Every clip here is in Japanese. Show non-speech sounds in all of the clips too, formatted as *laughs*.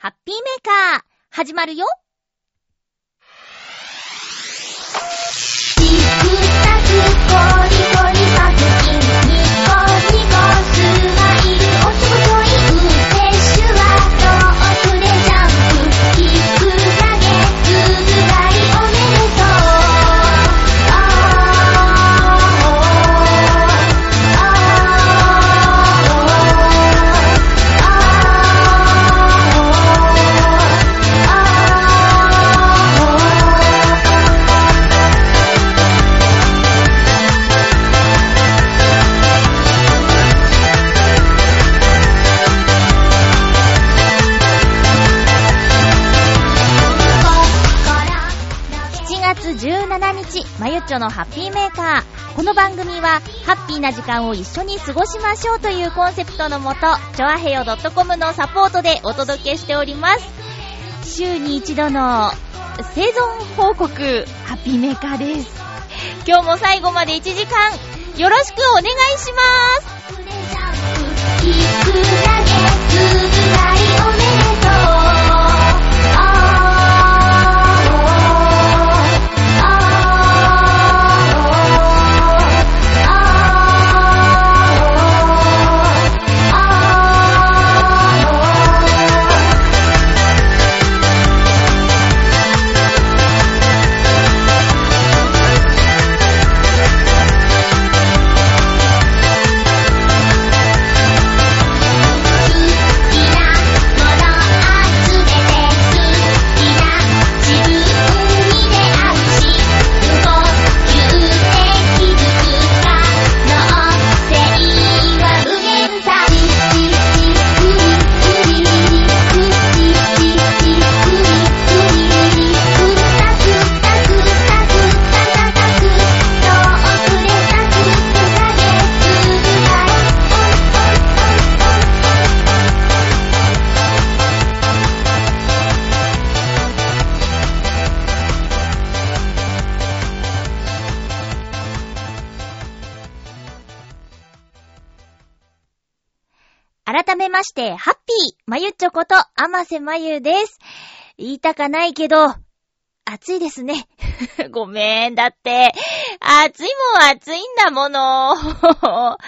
ハッピーメーカー、始まるよ。日、まゆっちょのハッピーメーカー。この番組は、ハッピーな時間を一緒に過ごしましょうというコンセプトのもと、ちょあへよ .com のサポートでお届けしております。週に一度の生存報告、ハッピーメーカーです。今日も最後まで1時間、よろしくお願いします。して、ハッピーまゆっちょこと、あませまゆです。言いたかないけど、暑いですね。*laughs* ごめん、だって、暑いもん暑いんだもの。*laughs*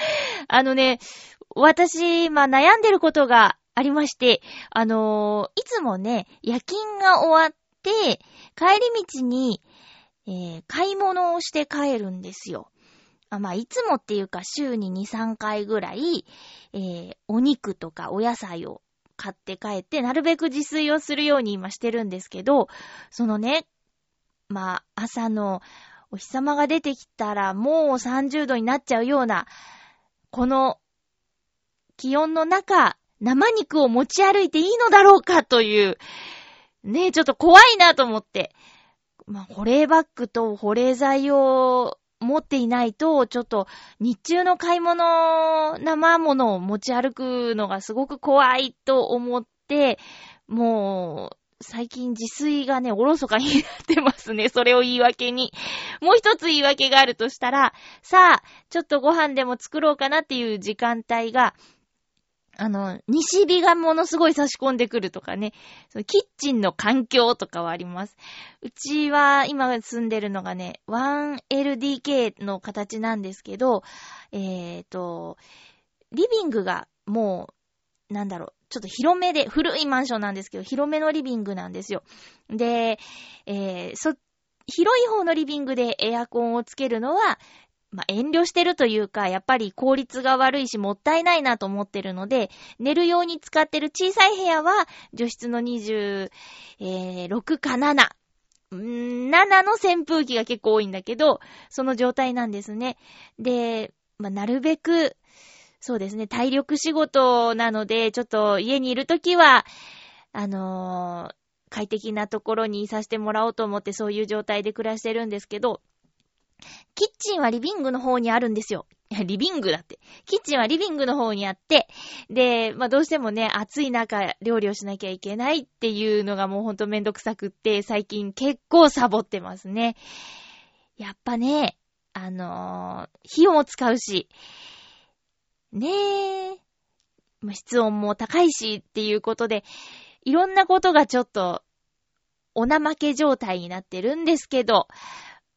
あのね、私、まあ、悩んでることがありまして、あのーいつもね、夜勤が終わって、帰り道に、えー買い物をして帰るんですよ。あまあ、いつもっていうか、週に2、3回ぐらい、えーお肉とかお野菜を買って帰って、なるべく自炊をするように今してるんですけど、そのね、まあ、朝のお日様が出てきたらもう30度になっちゃうような、この気温の中、生肉を持ち歩いていいのだろうかという、ねえ、ちょっと怖いなと思って。まあ、保冷バッグと保冷剤を持っていないと、ちょっと日中の買い物、生物を持ち歩くのがすごく怖いと思って、もう、最近自炊がね、おろそかになってますね。*laughs* それを言い訳に。もう一つ言い訳があるとしたら、さあ、ちょっとご飯でも作ろうかなっていう時間帯が、あの、西日がものすごい差し込んでくるとかね、キッチンの環境とかはあります。うちは今住んでるのがね、1LDK の形なんですけど、えーと、リビングがもう、なんだろう、ちょっと広めで、古いマンションなんですけど、広めのリビングなんですよ。で、えー、そ、広い方のリビングでエアコンをつけるのは、まあ、遠慮してるというか、やっぱり効率が悪いし、もったいないなと思ってるので、寝るように使ってる小さい部屋は、除湿の26か7。7の扇風機が結構多いんだけど、その状態なんですね。で、まあ、なるべく、そうですね、体力仕事なので、ちょっと家にいるときは、あのー快適なところにいさせてもらおうと思ってそういう状態で暮らしてるんですけど、キッチンはリビングの方にあるんですよ。*laughs* リビングだって。キッチンはリビングの方にあって、で、まあ、どうしてもね、暑い中料理をしなきゃいけないっていうのがもうほんとめんどくさくって、最近結構サボってますね。やっぱね、あのー火も使うし、ねえ、室温も高いしっていうことで、いろんなことがちょっと、お怠け状態になってるんですけど、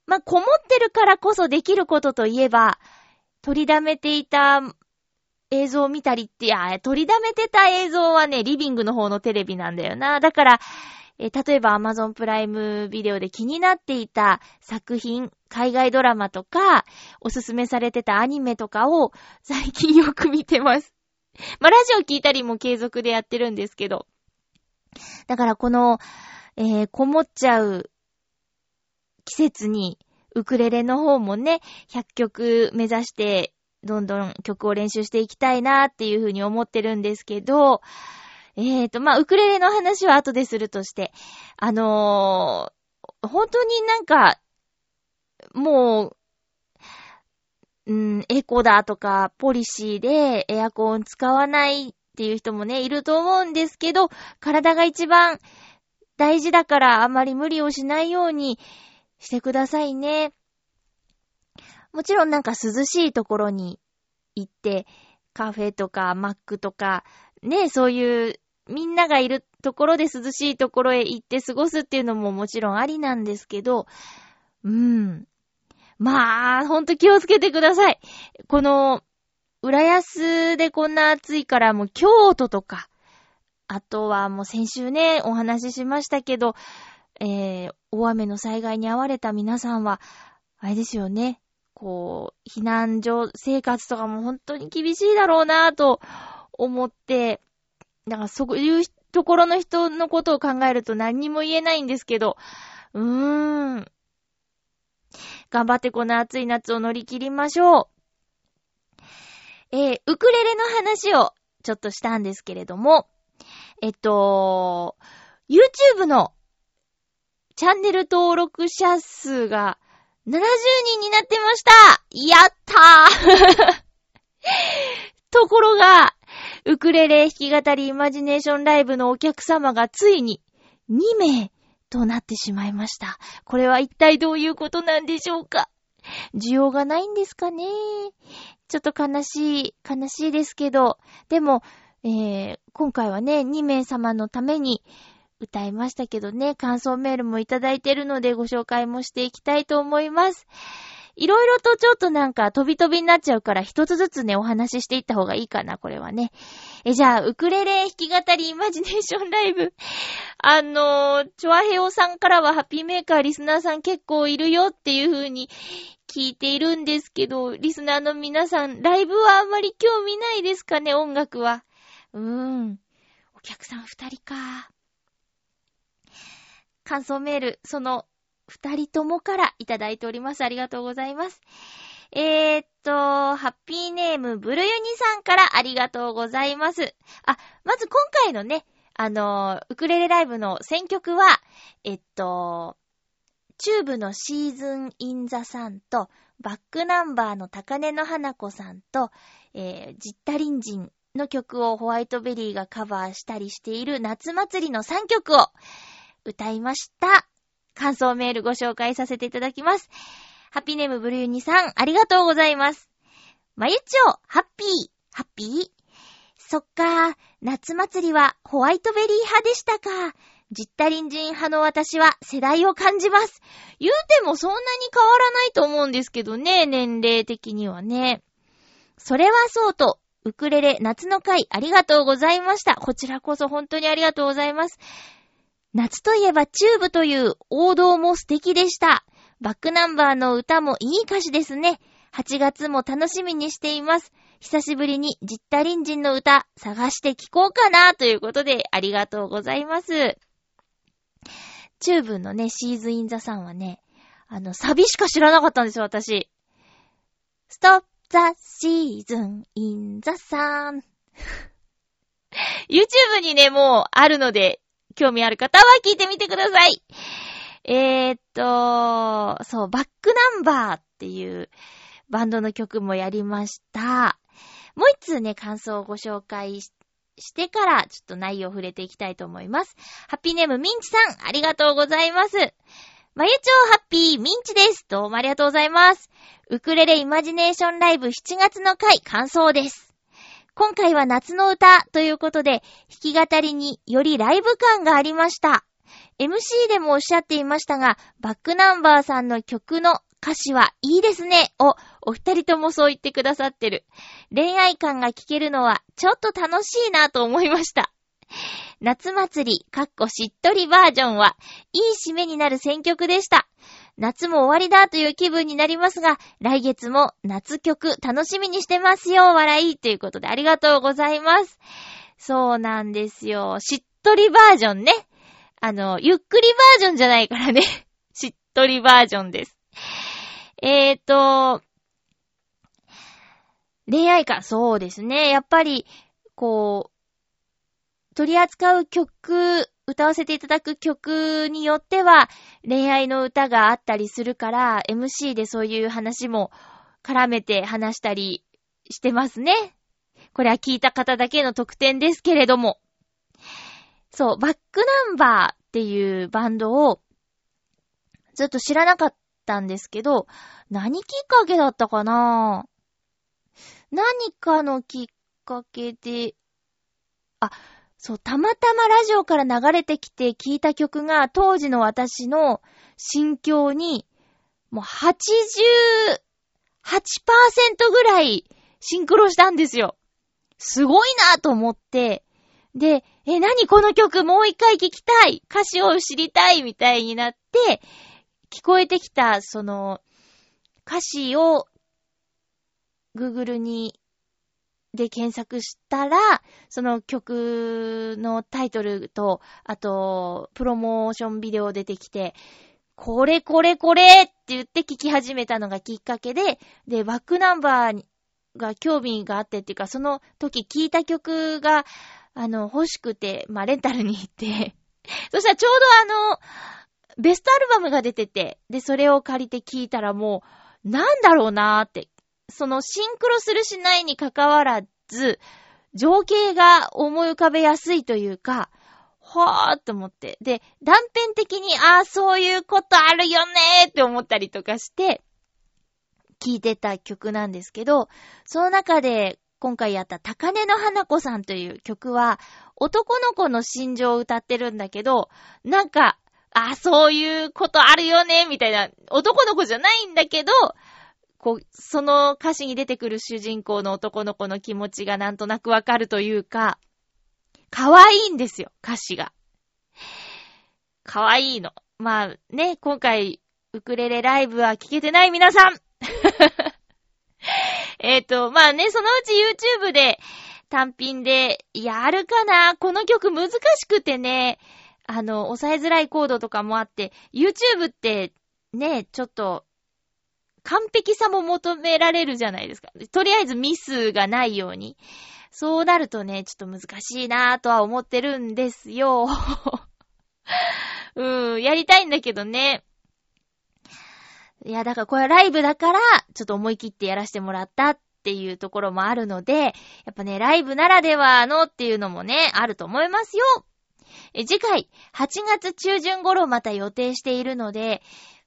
まあ、こもってるからこそできることといえば、取りだめていた映像を見たりって、いや、取りだめてた映像はね、リビングの方のテレビなんだよな。だから、え例えば Amazon プライムビデオで気になっていた作品、海外ドラマとか、おすすめされてたアニメとかを最近よく見てます。*laughs* まあ、ラジオ聞いたりも継続でやってるんですけど。だからこの、えー、こもっちゃう季節に、ウクレレの方もね、100曲目指して、どんどん曲を練習していきたいなっていうふうに思ってるんですけど、えーと、まあ、ウクレレの話は後でするとして、あのー、本当になんか、もう、うん、エコだとか、ポリシーでエアコン使わないっていう人もね、いると思うんですけど、体が一番大事だからあまり無理をしないようにしてくださいね。もちろんなんか涼しいところに行って、カフェとかマックとか、ね、そういうみんながいるところで涼しいところへ行って過ごすっていうのももちろんありなんですけど、うん。まあ、ほんと気をつけてください。この、浦安でこんな暑いからもう京都とか、あとはもう先週ね、お話ししましたけど、えー、大雨の災害に遭われた皆さんは、あれですよね。こう、避難所生活とかも本当に厳しいだろうなぁと思って、だからそういうところの人のことを考えると何にも言えないんですけど、うーん。頑張ってこの暑い夏を乗り切りましょう。えー、ウクレレの話をちょっとしたんですけれども、えっと、YouTube のチャンネル登録者数が70人になってました。やったー。*laughs* ところが、ウクレレ弾き語りイマジネーションライブのお客様がついに2名となってしまいました。これは一体どういうことなんでしょうか？需要がないんですかね？ちょっと悲しい、悲しいですけど、でも、えー、今回はね、2名様のために歌いましたけどね、感想メールもいただいてるのでご紹介もしていきたいと思います。いろいろとちょっとなんか飛び飛びになっちゃうから一つずつね、お話ししていった方がいいかな、これはね。え、じゃあ、ウクレレ弾き語りイマジネーションライブ。*laughs* あのー、チョアヘオさんからはハッピーメーカーリスナーさん結構いるよっていう風に聞いているんですけど、リスナーの皆さん、ライブはあんまり興味ないですかね、音楽は。うーん。お客さん二人か。感想メール、その二人ともからいただいております。ありがとうございます。えー、っと、ハッピーネーム、ブルユニさんからありがとうございます。あ、まず今回のね、あの、ウクレレライブの選曲は、えっと、チューブのシーズンインザさんと、バックナンバーの高根の花子さんと、えー、ジッタリンジンの曲をホワイトベリーがカバーしたりしている夏祭りの3曲を歌いました。感想メールご紹介させていただきます。ハピネームブルーニさん、ありがとうございます。まゆちょ、ハッピー、ハッピー？そっか、夏祭りはホワイトベリー派でしたか。ジッタリンジン派の私は世代を感じます。言うてもそんなに変わらないと思うんですけどね、年齢的にはね。それはそうと、ウクレレ夏の会ありがとうございました。こちらこそ本当にありがとうございます。夏といえばチューブという王道も素敵でした。バックナンバーの歌もいい歌詞ですね。8月も楽しみにしています。久しぶりにジッタリンジンの歌探して聴こうかなということでありがとうございます。チューブのね、シーズインザさんはね、あの、サビしか知らなかったんですよ、私。ストップザシーズンインザサン。*laughs* YouTube にね、もうあるので、興味ある方は聞いてみてください。えー、っと、そう、バックナンバーっていうバンドの曲もやりました。もう一通ね、感想をご紹介してから、ちょっと内容を触れていきたいと思います。ハッピーネームミンチさん、ありがとうございます。まゆちょうハッピーミンチです。どうもありがとうございます。ウクレレイマジネーションライブ7月の回、感想です。今回は夏の歌ということで、弾き語りによりライブ感がありました。MC でもおっしゃっていましたが、バックナンバーさんの曲の歌詞はいいですねを、お二人ともそう言ってくださってる。恋愛感が聞けるのは、ちょっと楽しいなと思いました。夏祭り、かっこしっとりバージョンは、いい締めになる選曲でした。夏も終わりだという気分になりますが、来月も夏曲楽しみにしてますよ、笑い。ということでありがとうございます。そうなんですよ。しっとりバージョンね。あの、ゆっくりバージョンじゃないからね。*laughs* しっとりバージョンです。えーと、恋愛か、そうですね。やっぱり、こう、取り扱う曲、歌わせていただく曲によっては、恋愛の歌があったりするから、MC でそういう話も絡めて話したりしてますね。これは聞いた方だけの特典ですけれども。そう、バックナンバーっていうバンドをずっと知らなかったんですけど、何きっかけだったかな？何かのきっかけで、あ、そう、たまたまラジオから流れてきて聞いた曲が当時の私の心境にもう88%ぐらいシンクロしたんですよ。すごいなと思って、で、え、何この曲もう一回聞きたい歌詞を知りたいみたいになって、聞こえてきた、その、歌詞を Google に、で検索したら、その曲のタイトルと、あと、プロモーションビデオ出てきて、これこれこれって言って聞き始めたのがきっかけで、で、バックナンバーが興味があってっていうか、その時聞いた曲が、あの、欲しくて、まあ、レンタルに行って、*laughs* そしたらちょうどあの、ベストアルバムが出てて、で、それを借りて聞いたらもう、なんだろうなーって、そのシンクロするしないに関わらず、情景が思い浮かべやすいというか、はぁーって思って。で、断片的に、ああ、そういうことあるよねーって思ったりとかして、聴いてた曲なんですけど、その中で今回やった高根の花子さんという曲は、男の子の心情を歌ってるんだけど、なんか、ああ、そういうことあるよねー、みたいな、男の子じゃないんだけど、こう、その歌詞に出てくる主人公の男の子の気持ちがなんとなくわかるというか、可愛いいんですよ、歌詞が。可愛いいの。まあね、今回、ウクレレライブは聴けてない皆さん *laughs* えっと、まあね、そのうち YouTube で単品でやるかなこの曲難しくてね、あの、抑えづらいコードとかもあって、YouTube ってね、ちょっと、完璧さも求められるじゃないですか。とりあえずミスがないように。そうなるとね、ちょっと難しいなぁとは思ってるんですよ。*laughs* うん、やりたいんだけどね。いや、だからこれはライブだから、ちょっと思い切ってやらせてもらったっていうところもあるので、やっぱね、ライブならではのっていうのもね、あると思いますよ。え次回、8月中旬頃また予定しているので、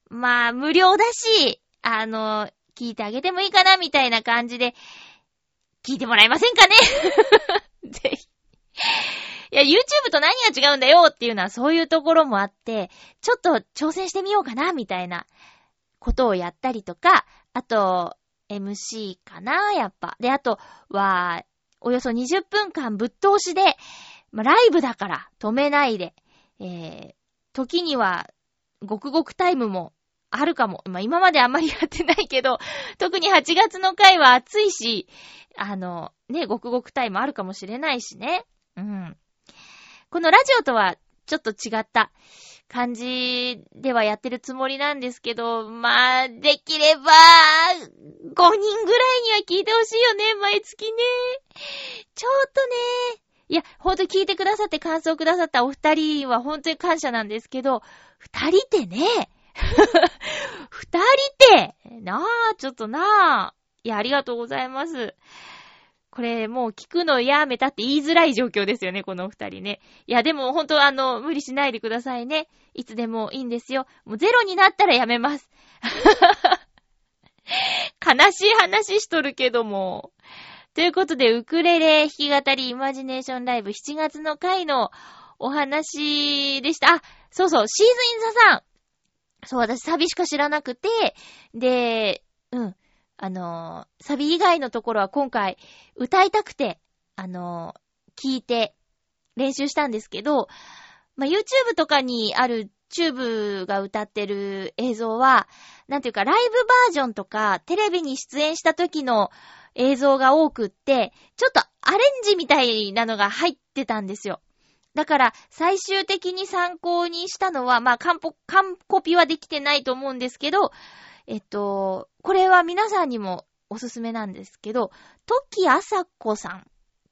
まあ、無料だし、あの、聞いてあげてもいいかなみたいな感じで、聞いてもらえませんかね？*laughs* ぜひ。いや、YouTube と何が違うんだよっていうのはそういうところもあって、ちょっと挑戦してみようかなみたいなことをやったりとか、あと、MC かなやっぱ。で、あとは、およそ20分間ぶっ通しで、まあ、ライブだから止めないで、えー、時には、ごくごくタイムもあるかも。まあ、今まであんまりやってないけど、*laughs* 特に8月の回は暑いし、あの、ね、ごくごくタイムあるかもしれないしね。うん。このラジオとはちょっと違った感じではやってるつもりなんですけど、まあ、できれば、5人ぐらいには聞いてほしいよね、毎月ね。ちょっとね。いや、ほんと聞いてくださって感想くださったお二人は本当に感謝なんですけど、二人ってね、*laughs* 二人って、なあ、ちょっとなあ。いや、ありがとうございます。これ、もう聞くのやめたって言いづらい状況ですよね、この二人ね。いや、でも本当あの、無理しないでくださいね。いつでもいいんですよ。もうゼロになったらやめます。*laughs* 悲しい話しとるけども、ということで、ウクレレ弾き語りイマジネーションライブ7月の回のお話でした。あ、そうそう、シーズインザさん。そう、私サビしか知らなくて、で、うん。あの、サビ以外のところは今回歌いたくて、あのー、聞いて練習したんですけど、まあ、YouTube とかにあるチューブが歌ってる映像は、なんていうかライブバージョンとかテレビに出演した時の映像が多くって、ちょっとアレンジみたいなのが入ってたんですよ。だから、最終的に参考にしたのは、まあ、カンポ、カンコピはできてないと思うんですけど、えっと、これは皆さんにもおすすめなんですけど、トキアサコさんっ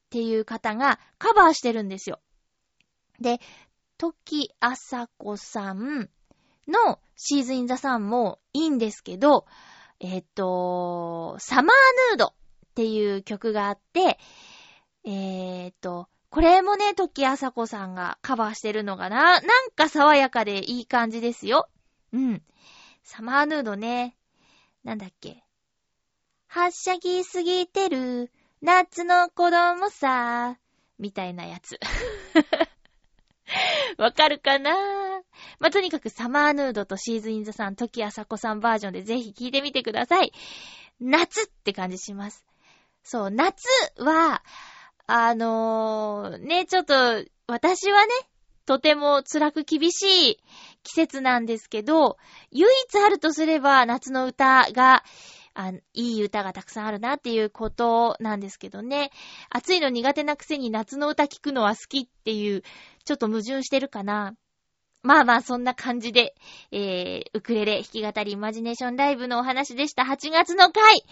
ていう方がカバーしてるんですよ。で、トキアサコさんのシーズンザさんもいいんですけど、えっと、サマーヌードっていう曲があって、えー、っと、これもね、時あさこさんがカバーしてるのかななんか爽やかでいい感じですよ。うん。サマーヌードね。なんだっけ。はっしゃぎすぎてる、夏の子供さ、みたいなやつ。*laughs* わかるかな？まあ、とにかくサマーヌードとシーズインザさん、時あさこさんバージョンでぜひ聴いてみてください。夏って感じします。そう、夏は、あのー、ね、ちょっと、私はね、とても辛く厳しい季節なんですけど、唯一あるとすれば夏の歌が、あいい歌がたくさんあるなっていうことなんですけどね。暑いの苦手なくせに夏の歌聴くのは好きっていう、ちょっと矛盾してるかな。まあまあそんな感じで、えー、ウクレレ弾き語りイマジネーションライブのお話でした。8月の回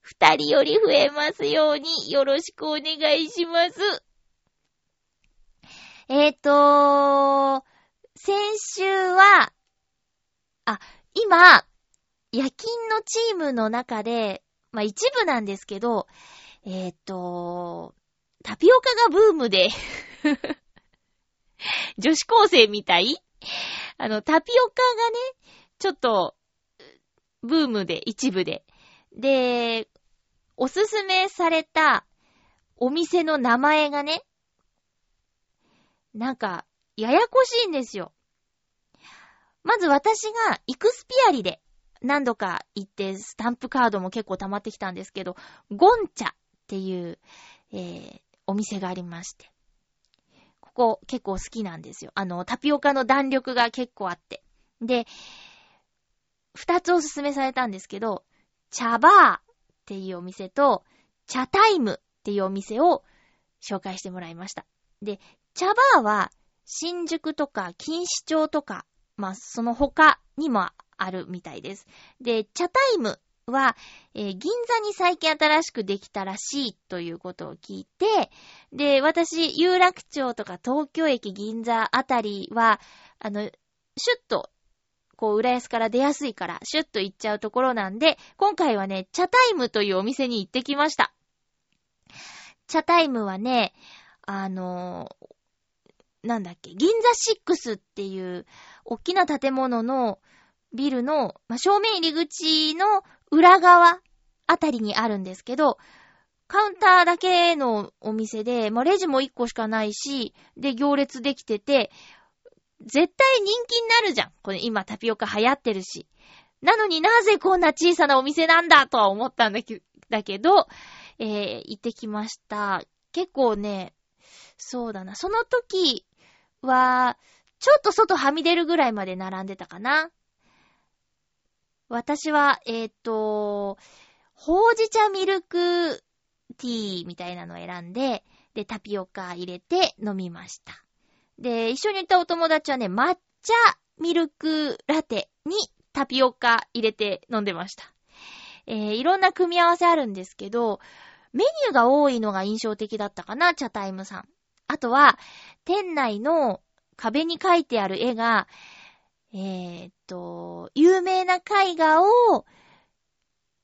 二人より増えますようによろしくお願いします。えっ、ー、と先週は、あ、今、夜勤のチームの中で、まあ一部なんですけど、えっ、ー、と、タピオカがブームで *laughs* 女子高生みたいあの、タピオカがね、ちょっと、ブームで、一部で。で、おすすめされたお店の名前がね、なんか、ややこしいんですよ。まず私がイクスピアリで何度か行ってスタンプカードも結構溜まってきたんですけど、ゴンチャっていう、えー、お店がありまして。ここ結構好きなんですよ。あの、タピオカの弾力が結構あって。で、二つおすすめされたんですけど、茶バーっていうお店と、茶タイムっていうお店を紹介してもらいました。で、茶バーは新宿とか錦糸町とか、まあ、その他にもあるみたいです。で、茶タイムは、えー、銀座に最近新しくできたらしいということを聞いて、で、私、有楽町とか東京駅銀座あたりは、あの、シュッとこう、浦安から出やすいから、シュッと行っちゃうところなんで、今回はね、茶タイムというお店に行ってきました。茶タイムはね、あのー、なんだっけ、銀座6っていう、大きな建物のビルの、まあ、正面入り口の裏側あたりにあるんですけど、カウンターだけのお店で、まあ、レジも1個しかないし、で、行列できてて、絶対人気になるじゃん。これ今タピオカ流行ってるし。なのになぜこんな小さなお店なんだとは思ったんだけど、えー、行ってきました。結構ね、そうだな。その時は、ちょっと外はみ出るぐらいまで並んでたかな。私は、えっ、ー、と、ほうじ茶ミルクティーみたいなのを選んで、で、タピオカ入れて飲みました。で、一緒に行ったお友達はね、抹茶ミルクラテにタピオカ入れて飲んでました。えー、いろんな組み合わせあるんですけど、メニューが多いのが印象的だったかな、チャタイムさん。あとは、店内の壁に描いてある絵が、えー、っと、有名な絵画を、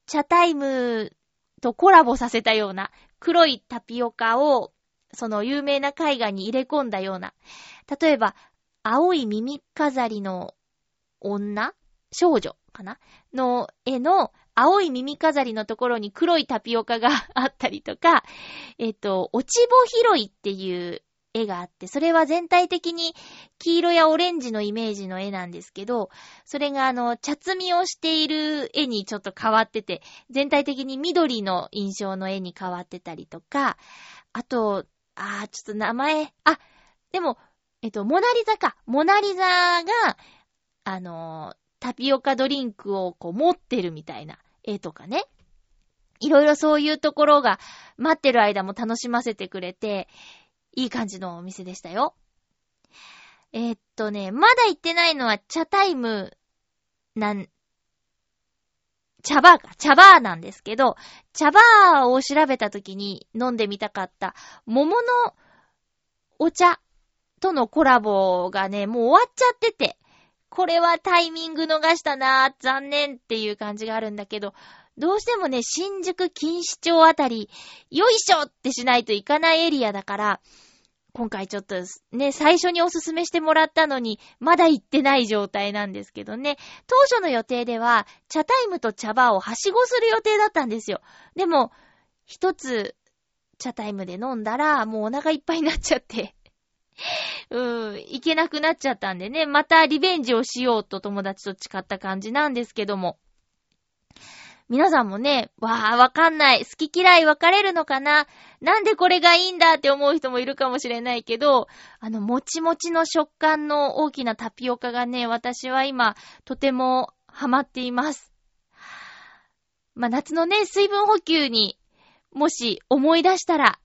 チャタイムとコラボさせたような黒いタピオカをその有名な絵画に入れ込んだような、例えば、青い耳飾りの女？少女かな？の絵の青い耳飾りのところに黒いタピオカがあったりとか、えっと、落ち穂拾いっていう絵があって、それは全体的に黄色やオレンジのイメージの絵なんですけど、それがあの、茶摘みをしている絵にちょっと変わってて、全体的に緑の印象の絵に変わってたりとか、あと、あー、ちょっと名前、あ、でも、えっと、モナリザか。モナリザが、あの、タピオカドリンクをこう持ってるみたいな絵とかね。いろいろそういうところが待ってる間も楽しませてくれて、いい感じのお店でしたよ。えーっとね、まだ行ってないのは茶タイム、なん、茶バーか、茶バーなんですけど、茶バーを調べた時に飲んでみたかった桃のお茶とのコラボがね、もう終わっちゃってて、これはタイミング逃したなぁ、残念っていう感じがあるんだけど、どうしてもね、新宿錦糸町あたり、よいしょってしないといかないエリアだから、今回ちょっとね、最初におすすめしてもらったのに、まだ行ってない状態なんですけどね。当初の予定では、茶タイムと茶バーをはしごする予定だったんですよ。でも、一つ、茶タイムで飲んだら、もうお腹いっぱいになっちゃって。*laughs* うーん、行けなくなっちゃったんでね、またリベンジをしようと友達と誓った感じなんですけども。皆さんもね、わー、わかんない。好き嫌い分かれるのかな？なんでこれがいいんだって思う人もいるかもしれないけど、あの、もちもちの食感の大きなタピオカがね、私は今、とてもハマっています。まあ、夏のね、水分補給に、もし思い出したら、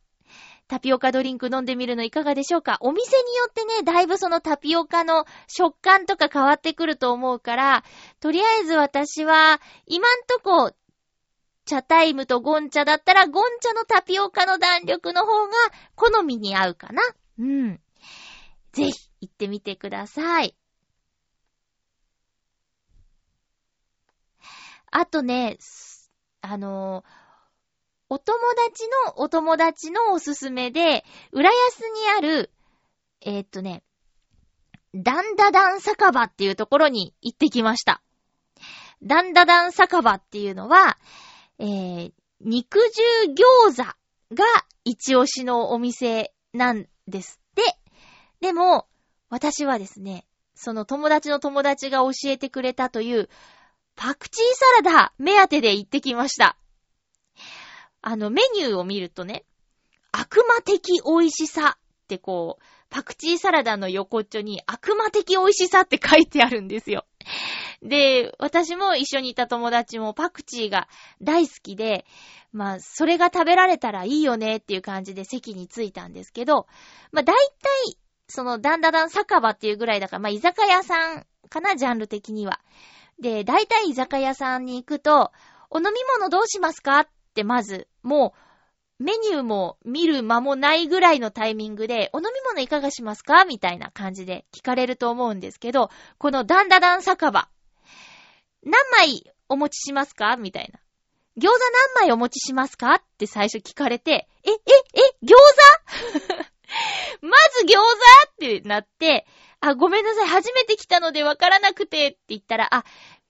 タピオカドリンク飲んでみるのいかがでしょうか？お店によってね、だいぶそのタピオカの食感とか変わってくると思うから、とりあえず私は、今んとこ、茶タイムとゴンチャだったら、ゴンチャのタピオカの弾力の方が好みに合うかな。うん。ぜひ、行ってみてください。あとね、あのーお友達のお友達のおすすめで、浦安にある、えーっとね、ダンダダン酒場っていうところに行ってきました。ダンダダン酒場っていうのは、えー、肉汁餃子が一押しのお店なんですって。でも、私はですね、その友達の友達が教えてくれたという、パクチーサラダ目当てで行ってきました。あの、メニューを見るとね、悪魔的美味しさってこう、パクチーサラダの横っちょに悪魔的美味しさって書いてあるんですよ。で、私も一緒にいた友達もパクチーが大好きで、まあ、それが食べられたらいいよねっていう感じで席に着いたんですけど、まあ、大体、その、だんだだん酒場っていうぐらいだから、まあ、居酒屋さんかな、ジャンル的には。で、大体居酒屋さんに行くと、お飲み物どうしますかってまず、もう、メニューも見る間もないぐらいのタイミングで、お飲み物いかがしますか？みたいな感じで聞かれると思うんですけど、このダンダダン酒場。何枚お持ちしますか？みたいな。餃子何枚お持ちしますか？って最初聞かれて、え、え、え、餃子？*laughs* まず餃子？ってなって、あ、ごめんなさい、初めて来たのでわからなくてって言ったら、あ、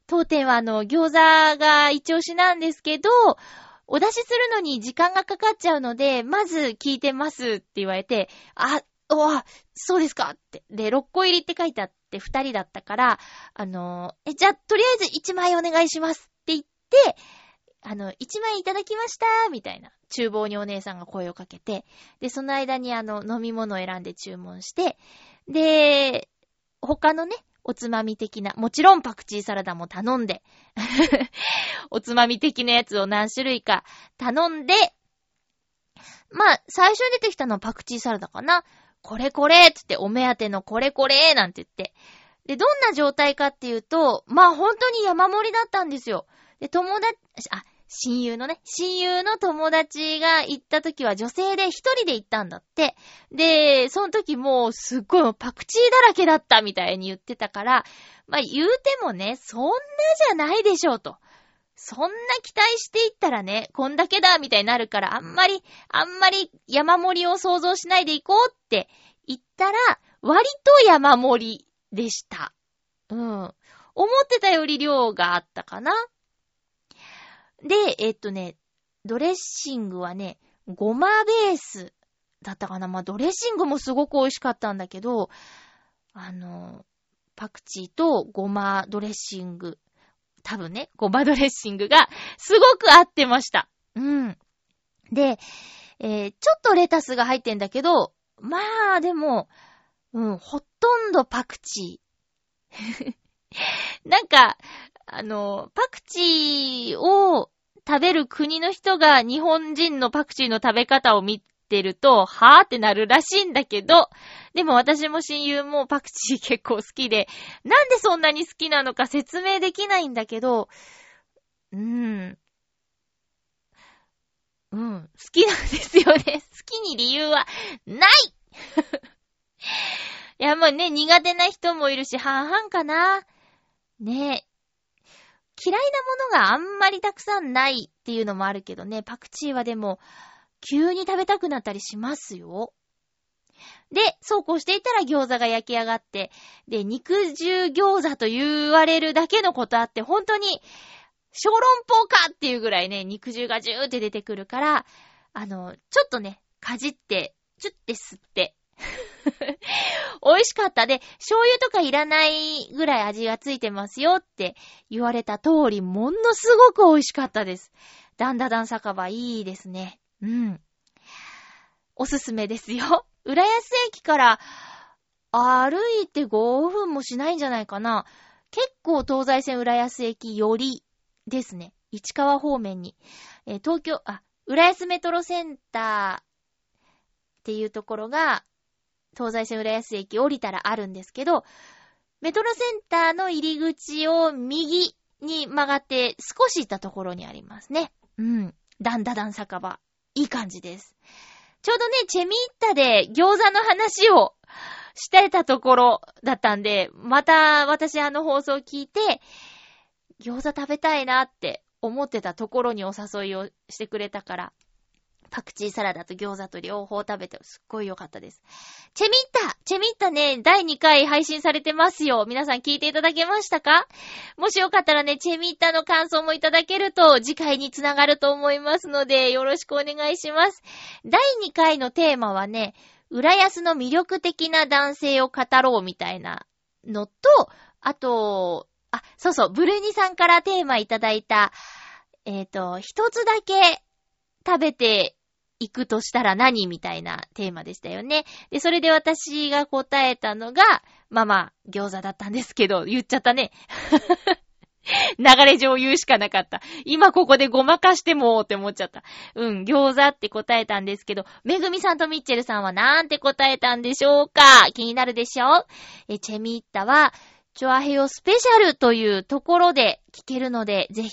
当店はあの、餃子が一押しなんですけど、お出しするのに時間がかかっちゃうので、まず聞いてますって言われて、あ、おわ、そうですかって。で、6個入りって書いてあって2人だったから、あの、え、じゃあ、とりあえず1枚お願いしますって言って、あの、1枚いただきましたみたいな。厨房にお姉さんが声をかけて、で、その間にあの、飲み物を選んで注文して、で、他のね、おつまみ的な、もちろんパクチーサラダも頼んで、*laughs* おつまみ的なやつを何種類か頼んで、まあ、最初に出てきたのはパクチーサラダかな。これこれつって、お目当てのこれこれなんて言って。で、どんな状態かっていうと、まあ本当に山盛りだったんですよ。で、友達、あ、親友のね、親友の友達が行った時は女性で一人で行ったんだって。で、その時もうすっごいパクチーだらけだったみたいに言ってたから、まあ言うてもね、そんなじゃないでしょうと。そんな期待していったらね、こんだけだみたいになるから、あんまり、あんまり山盛りを想像しないでいこうって言ったら、割と山盛りでした。うん。思ってたより量があったかな。で、えっとね、ドレッシングはね、ごまベースだったかな。まあ、ドレッシングもすごく美味しかったんだけど、あの、パクチーとごまドレッシング、多分ね、ごまドレッシングがすごく合ってました。うん。で、えーちょっとレタスが入ってんだけど、まあ、でも、うん、ほとんどパクチー。*laughs* なんか、あの、パクチーを食べる国の人が日本人のパクチーの食べ方を見てると、はぁってなるらしいんだけど、でも私も親友もパクチー結構好きで、なんでそんなに好きなのか説明できないんだけど、うーん。うん、好きなんですよね。*laughs* 好きに理由はない *laughs* いや、もうね、苦手な人もいるし、半々かな。ね嫌いなものがあんまりたくさんないっていうのもあるけどね、パクチーはでも、急に食べたくなったりしますよ。で、そうこうしていたら餃子が焼き上がって、で、肉汁餃子と言われるだけのことあって、本当に、小籠包かっていうぐらいね、肉汁がジューって出てくるから、あの、ちょっとね、かじって、チュッて吸って。*laughs* 美味しかった。で、醤油とかいらないぐらい味がついてますよって言われた通り、ものすごく美味しかったです。ダンダダン酒場いいですね。うん。おすすめですよ。浦安駅から歩いて5分もしないんじゃないかな。結構東西線浦安駅よりですね。市川方面に。えー東京、あ、浦安メトロセンターっていうところが、東西線浦安駅降りたらあるんですけど、メトロセンターの入り口を右に曲がって少し行ったところにありますね。うん。ダンダダン酒場。いい感じです。ちょうどね、チェミッタで餃子の話をしてたところだったんで、また私あの放送を聞いて、餃子食べたいなって思ってたところにお誘いをしてくれたから、パクチーサラダと餃子と両方食べてすっごい良かったです。チェミッタチェミッタね、第2回配信されてますよ。皆さん聞いていただけましたか？もしよかったらね、チェミッタの感想もいただけると次回につながると思いますので、よろしくお願いします。第2回のテーマはね、浦安の魅力的な男性を語ろうみたいなのと、あと、あ、そうそう、ブルーニさんからテーマいただいた、えっ、と、一つだけ食べていくとしたら何みたいなテーマでしたよね。で、それで私が答えたのが、まあまあ、餃子だったんですけど、言っちゃったね。*laughs* 流れ上言うしかなかった。今ここでごまかしてもって思っちゃった。うん、餃子って答えたんですけど、めぐみさんとミッチェルさんはなんて答えたんでしょうか？気になるでしょえ、チェミッタは、チョアヘヨスペシャルというところで聞けるので、ぜひ、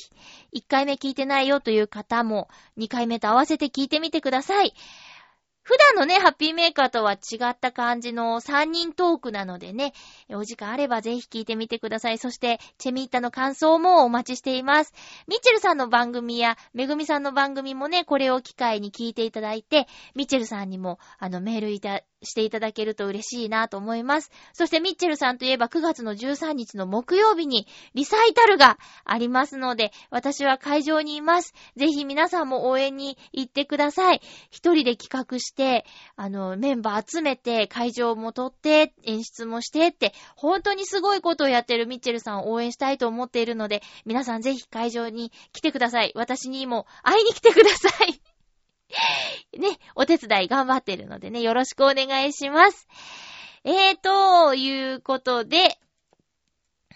1回目聞いてないよという方も、2回目と合わせて聞いてみてください。普段のね、ハッピーメーカーとは違った感じの3人トークなのでね、お時間あればぜひ聞いてみてください。そして、チェミッタの感想もお待ちしています。ミチェルさんの番組や、めぐみさんの番組もね、これを機会に聞いていただいて、ミチェルさんにも、あの、メールいた、していただけると嬉しいなと思います。そしてミッチェルさんといえば9月の13日の木曜日にリサイタルがありますので、私は会場にいます。ぜひ皆さんも応援に行ってください。一人で企画して、あの、メンバー集めて、会場も取って、演出もしてって、本当にすごいことをやってるミッチェルさんを応援したいと思っているので、皆さんぜひ会場に来てください。私にも会いに来てください。*laughs* ね、お手伝い頑張ってるのでね、よろしくお願いします。えーと、いうことで、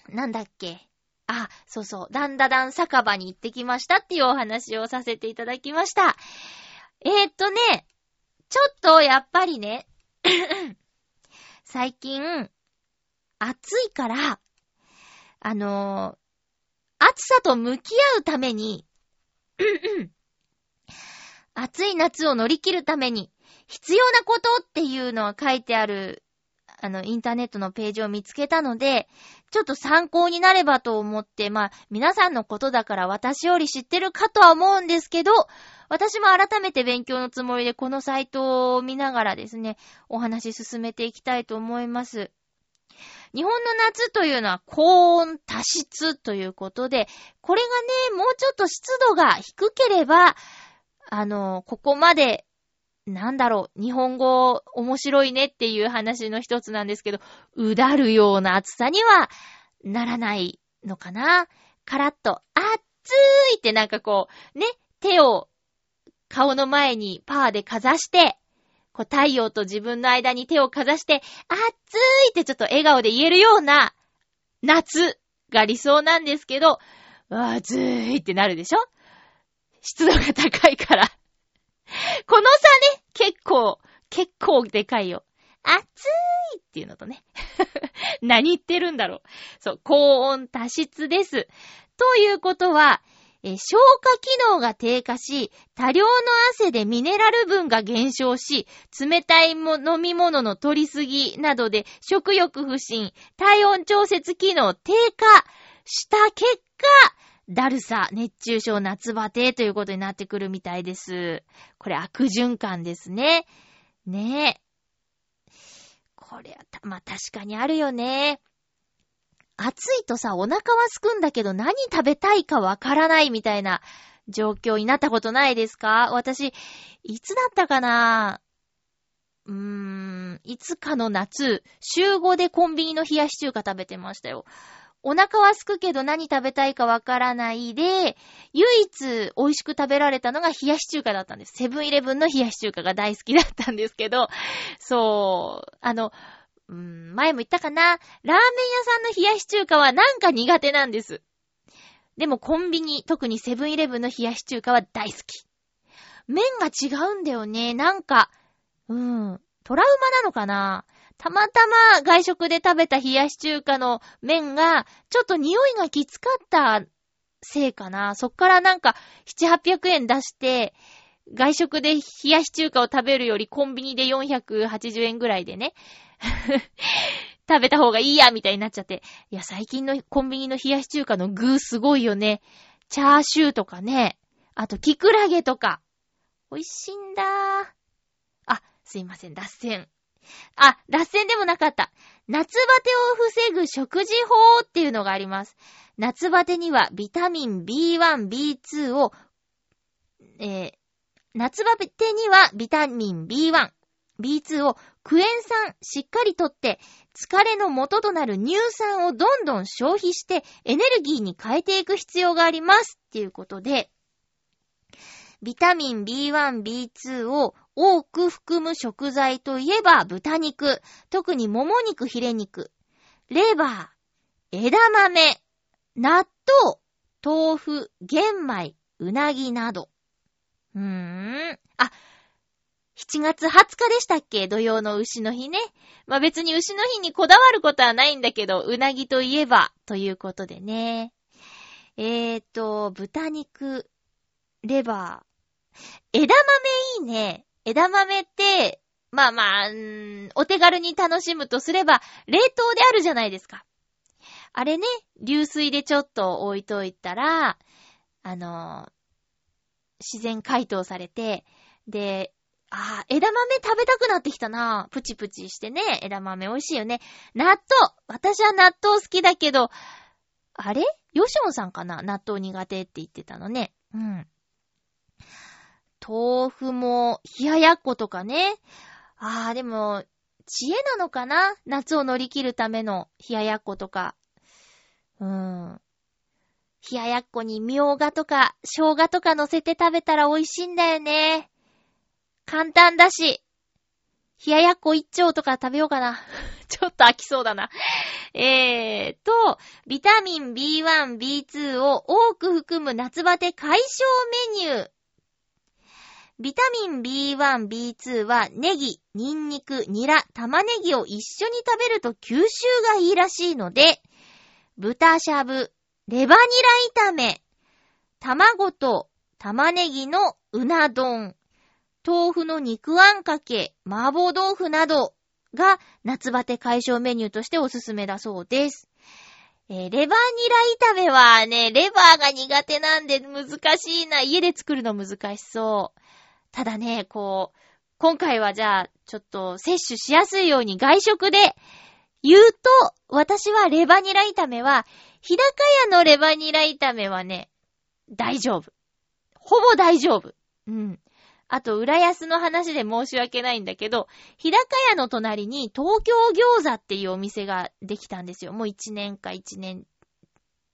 なんだっけ。あ、そうそう、ダンダダン酒場に行ってきましたっていうお話をさせていただきました。えーとね、ちょっとやっぱりね、*laughs* 最近、暑いから、あのー暑さと向き合うために、暑い夏を乗り切るために必要なことっていうのが書いてある、あの、インターネットのページを見つけたので、ちょっと参考になればと思って、まあ、皆さんのことだから私より知ってるかとは思うんですけど、私も改めて勉強のつもりでこのサイトを見ながらですね、お話し進めていきたいと思います。日本の夏というのは高温多湿ということで、これがね、もうちょっと湿度が低ければ、あの、ここまで、なんだろう、日本語面白いねっていう話の一つなんですけど、うだるような暑さにはならないのかな。カラッと、暑いってなんかこう、ね、手を顔の前にパーでかざして、こう太陽と自分の間に手をかざして、暑いってちょっと笑顔で言えるような夏が理想なんですけど、暑いってなるでしょ？湿度が高いから。この差ね、結構、結構でかいよ。暑いっていうのとね。*laughs* 何言ってるんだろう。そう、高温多湿です。ということは、え消化機能が低下し、多量の汗でミネラル分が減少し、冷たいも飲み物の取りすぎなどで食欲不振、体温調節機能低下した結果、だるさ、熱中症、夏バテということになってくるみたいです。これ悪循環ですね。ねえ。これはた、まあ、確かにあるよね。暑いとさ、お腹はすくんだけど何食べたいかわからないみたいな状況になったことないですか？私、いつだったかな？うーん、いつかの夏、週5でコンビニの冷やし中華食べてましたよ。お腹はすくけど何食べたいかわからないで、唯一美味しく食べられたのが冷やし中華だったんです。セブンイレブンの冷やし中華が大好きだったんですけど、そう、あの、うん、前も言ったかなラーメン屋さんの冷やし中華はなんか苦手なんです。でもコンビニ、特にセブンイレブンの冷やし中華は大好き。麺が違うんだよね。なんか、うん、トラウマなのかなたまたま外食で食べた冷やし中華の麺が、ちょっと匂いがきつかったせいかな。そっからなんか、7、800円出して、外食で冷やし中華を食べるよりコンビニで480円ぐらいでね、*laughs* 食べた方がいいや、みたいになっちゃって。いや、最近のコンビニの冷やし中華の具すごいよね。チャーシューとかね。あと、キクラゲとか。美味しいんだー。あ、すいません、脱線。あ、脱線でもなかった。夏バテを防ぐ食事法っていうのがあります。夏バテにはビタミン B1、B2 を、えー、夏バテにはビタミン B1、B2 をクエン酸しっかりとって、疲れの元となる乳酸をどんどん消費してエネルギーに変えていく必要がありますっていうことで、ビタミン B1、B2 を多く含む食材といえば豚肉、特にもも肉、ヒレ肉、レバー、枝豆、納豆、豆腐、玄米、うなぎなど。うーん。あ、7月20日でしたっけ？土曜の牛の日ね。まあ、別に牛の日にこだわることはないんだけど、うなぎといえば、ということでね。えーと、豚肉、レバー。枝豆いいね。枝豆って、まあまあ、お手軽に楽しむとすれば、冷凍であるじゃないですか。あれね、流水でちょっと置いといたら、あの自然解凍されて、で、ああ、枝豆食べたくなってきたな。プチプチしてね。枝豆美味しいよね。納豆私は納豆好きだけど、あれ？ヨシオンさんかな？納豆苦手って言ってたのね。うん。豆腐も、冷ややっことかね。ああ、でも、知恵なのかな？夏を乗り切るための冷ややっことか。うーん。冷ややっこにみょうがとか、生姜とか乗せて食べたら美味しいんだよね。簡単だし。冷ややっこ一丁とか食べようかな。*laughs* ちょっと飽きそうだな。えーと、ビタミン B1、B2 を多く含む夏バテ解消メニュー。ビタミン B1、B2 はネギ、ニンニク、ニラ、玉ねぎを一緒に食べると吸収がいいらしいので、豚しゃぶ、レバニラ炒め、卵と玉ねぎのうな丼、豆腐の肉あんかけ、麻婆豆腐などが夏バテ解消メニューとしておすすめだそうです。えー、レバニラ炒めはね、レバーが苦手なんで難しいな。家で作るの難しそう。ただね、こう、今回はじゃあ、ちょっと摂取しやすいように外食で言うと、私はレバニラ炒めは、日高屋のレバニラ炒めはね、大丈夫。ほぼ大丈夫。うん。あと、浦安の話で申し訳ないんだけど、日高屋の隣に東京餃子っていうお店ができたんですよ。もう1年か1年、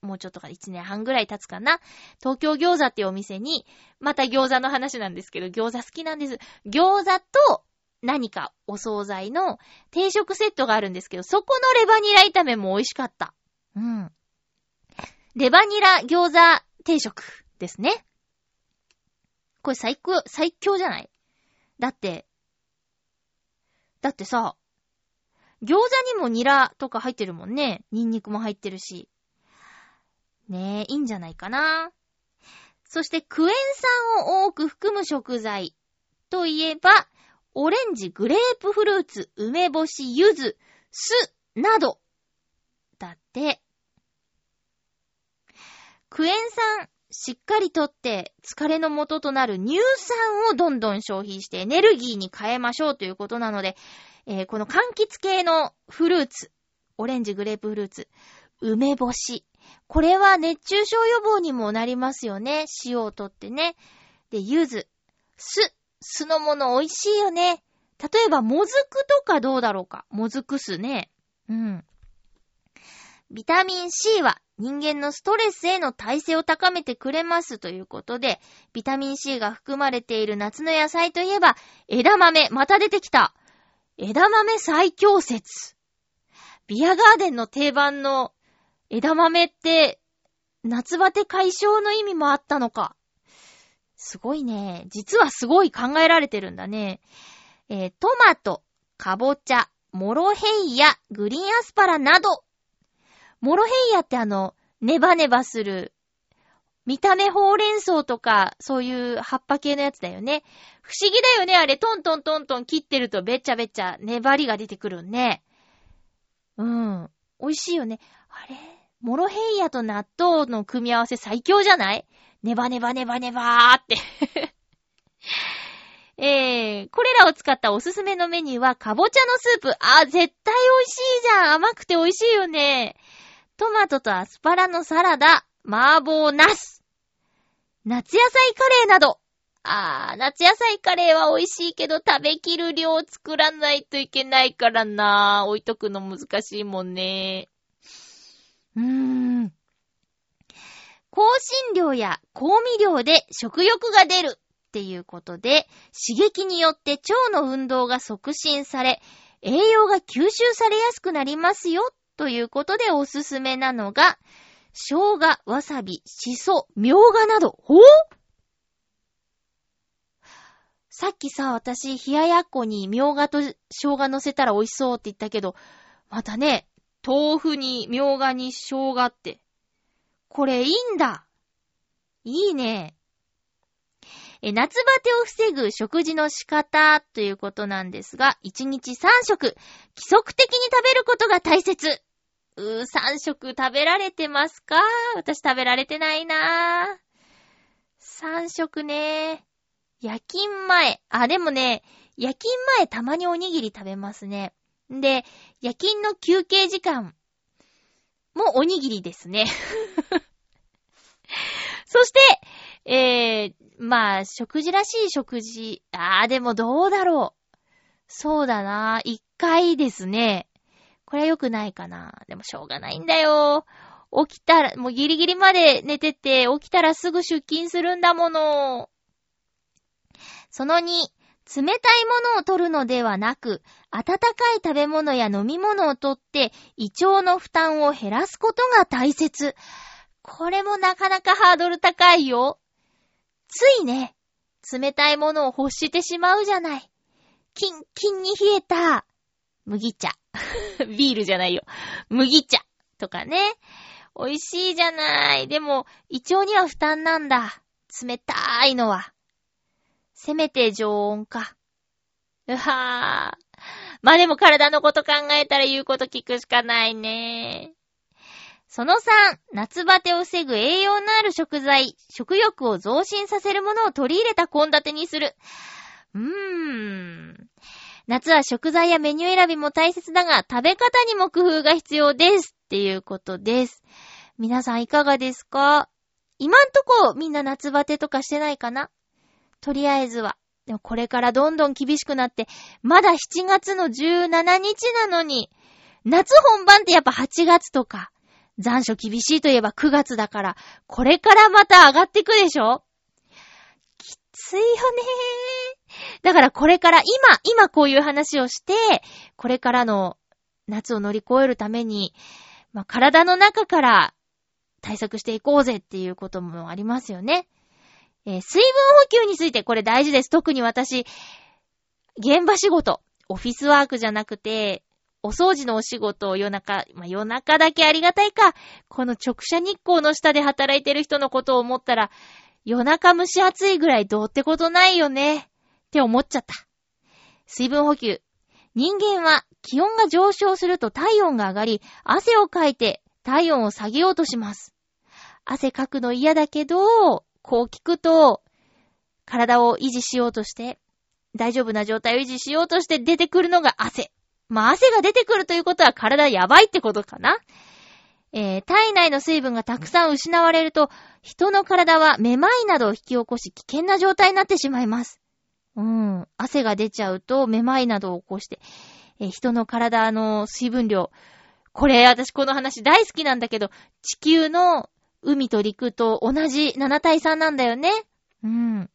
もうちょっとか1年半ぐらい経つかな。東京餃子っていうお店に、また餃子の話なんですけど、餃子好きなんです。餃子と何かお惣菜の定食セットがあるんですけど、そこのレバニラ炒めも美味しかった。うん。レバニラ餃子定食ですね。これ最高、最強じゃない？だって、だってさ、餃子にもニラとか入ってるもんね。ニンニクも入ってるし。ねえ、いいんじゃないかな。そしてクエン酸を多く含む食材といえば、オレンジ、グレープフルーツ、梅干し、柚子、酢など。だって。クエン酸、しっかりとって疲れの元となる乳酸をどんどん消費してエネルギーに変えましょうということなので、えーこの柑橘系のフルーツ、オレンジ、グレープフルーツ、梅干し。これは熱中症予防にもなりますよね。塩をとってね。で、柚子、酢、酢のもの美味しいよね。例えば、もずくとかどうだろうか。もずく酢ね。うん。ビタミン C は人間のストレスへの耐性を高めてくれますということで、ビタミン C が含まれている夏の野菜といえば、枝豆、また出てきた。枝豆最強説。ビアガーデンの定番の枝豆って、夏バテ解消の意味もあったのか。すごいね。実はすごい考えられてるんだね。えートマト、かぼちゃ、モロヘイヤ、グリーンアスパラなど。モロヘイヤってあの、ネバネバする、見た目ほうれん草とか、そういう葉っぱ系のやつだよね。不思議だよね、あれ、トントントントン切ってるとべちゃべちゃ粘りが出てくるね。うん。美味しいよね。あれモロヘイヤと納豆の組み合わせ最強じゃない？ネバネバネバネバーって。*laughs* えー、これらを使ったおすすめのメニューは、かぼちゃのスープ。あー、絶対美味しいじゃん。甘くて美味しいよね。トマトとアスパラのサラダ、麻婆ナス。夏野菜カレーなど。あー、夏野菜カレーは美味しいけど食べきる量作らないといけないからな置いとくの難しいもんね。うーん。香辛料や香味料で食欲が出るっていうことで、刺激によって腸の運動が促進され、栄養が吸収されやすくなりますよということでおすすめなのが、生姜、わさび、しそ、みょうがなど。ほうさっきさ、私、冷ややっこにみょうがと生姜乗せたら美味しそうって言ったけど、またね、豆腐にみょうがに生姜って。これいいんだ。いいね。え、夏バテを防ぐ食事の仕方ということなんですが、1日3食、規則的に食べることが大切。うー、3食食べられてますか？私食べられてないなぁ。3食ね。夜勤前。あ、でもね、夜勤前たまにおにぎり食べますね。んで、夜勤の休憩時間もおにぎりですね。*laughs* そして、えー、まあ、食事らしい食事。あー、でもどうだろう。そうだな。一回ですね。これは良くないかな。でもしょうがないんだよ。起きたら、もうギリギリまで寝てて、起きたらすぐ出勤するんだもの。その2、冷たいものを取るのではなく、温かい食べ物や飲み物を取って、胃腸の負担を減らすことが大切。これもなかなかハードル高いよ。ついね、冷たいものを欲してしまうじゃない。キンキンに冷えた麦茶。*laughs* ビールじゃないよ。麦茶とかね。美味しいじゃない。でも、胃腸には負担なんだ。冷たいのは。せめて常温か。うはぁ。まあでも体のこと考えたら言うこと聞くしかないね。その3、夏バテを防ぐ栄養のある食材、食欲を増進させるものを取り入れた献立にする。うーん。夏は食材やメニュー選びも大切だが、食べ方にも工夫が必要です。っていうことです。皆さんいかがですか？今んとこみんな夏バテとかしてないかな？とりあえずは。でもこれからどんどん厳しくなって、まだ7月の17日なのに、夏本番ってやっぱ8月とか、残暑厳しいといえば9月だから、これからまた上がってくでしょ？きついよねー。だからこれから今、今こういう話をして、これからの夏を乗り越えるために、まあ、体の中から対策していこうぜっていうこともありますよね。えー水分補給についてこれ大事です。特に私、現場仕事、オフィスワークじゃなくて、お掃除のお仕事を夜中、まあ、夜中だけありがたいか、この直射日光の下で働いてる人のことを思ったら、夜中蒸し暑いぐらいどうってことないよね、って思っちゃった。水分補給。人間は気温が上昇すると体温が上がり、汗をかいて体温を下げようとします。汗かくの嫌だけど、こう聞くと、体を維持しようとして、大丈夫な状態を維持しようとして出てくるのが汗。まあ、汗が出てくるということは体やばいってことかな。えー体内の水分がたくさん失われると、人の体はめまいなどを引き起こし危険な状態になってしまいます。うん。汗が出ちゃうとめまいなどを起こして、えー人の体の水分量。これ、私この話大好きなんだけど、地球の海と陸と同じ7対3なんだよね。うん。